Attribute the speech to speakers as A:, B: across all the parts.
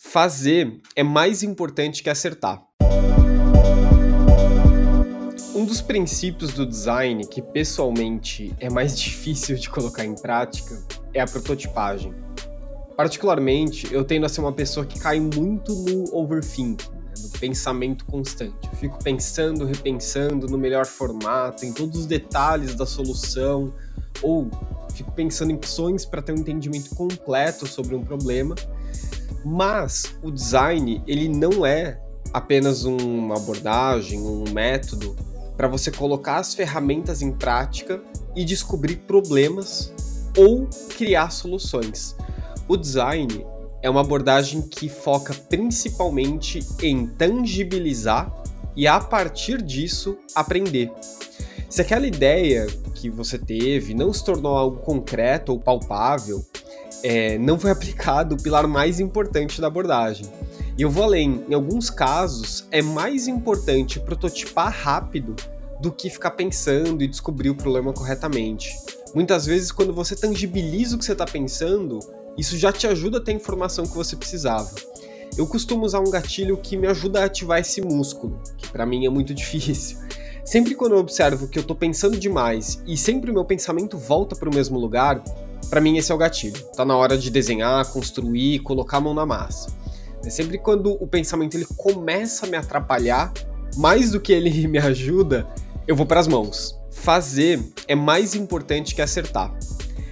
A: Fazer é mais importante que acertar. Um dos princípios do design que pessoalmente é mais difícil de colocar em prática é a prototipagem. Particularmente, eu tendo a ser uma pessoa que cai muito no overthinking, né, no pensamento constante. Eu fico pensando, repensando no melhor formato, em todos os detalhes da solução, ou fico pensando em opções para ter um entendimento completo sobre um problema mas o design, ele não é apenas uma abordagem, um método para você colocar as ferramentas em prática e descobrir problemas ou criar soluções. O design é uma abordagem que foca principalmente em tangibilizar e a partir disso aprender. Se aquela ideia que você teve não se tornou algo concreto ou palpável, é, não foi aplicado o pilar mais importante da abordagem. E eu vou além, em alguns casos é mais importante prototipar rápido do que ficar pensando e descobrir o problema corretamente. Muitas vezes, quando você tangibiliza o que você está pensando, isso já te ajuda a ter a informação que você precisava. Eu costumo usar um gatilho que me ajuda a ativar esse músculo, que para mim é muito difícil. Sempre quando eu observo que eu estou pensando demais e sempre o meu pensamento volta para o mesmo lugar, para mim esse é o gatilho. Tá na hora de desenhar, construir, colocar a mão na massa. É sempre quando o pensamento ele começa a me atrapalhar, mais do que ele me ajuda, eu vou para as mãos. Fazer é mais importante que acertar.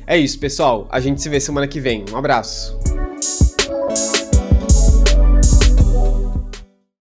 A: É isso, pessoal. A gente se vê semana que vem. Um abraço.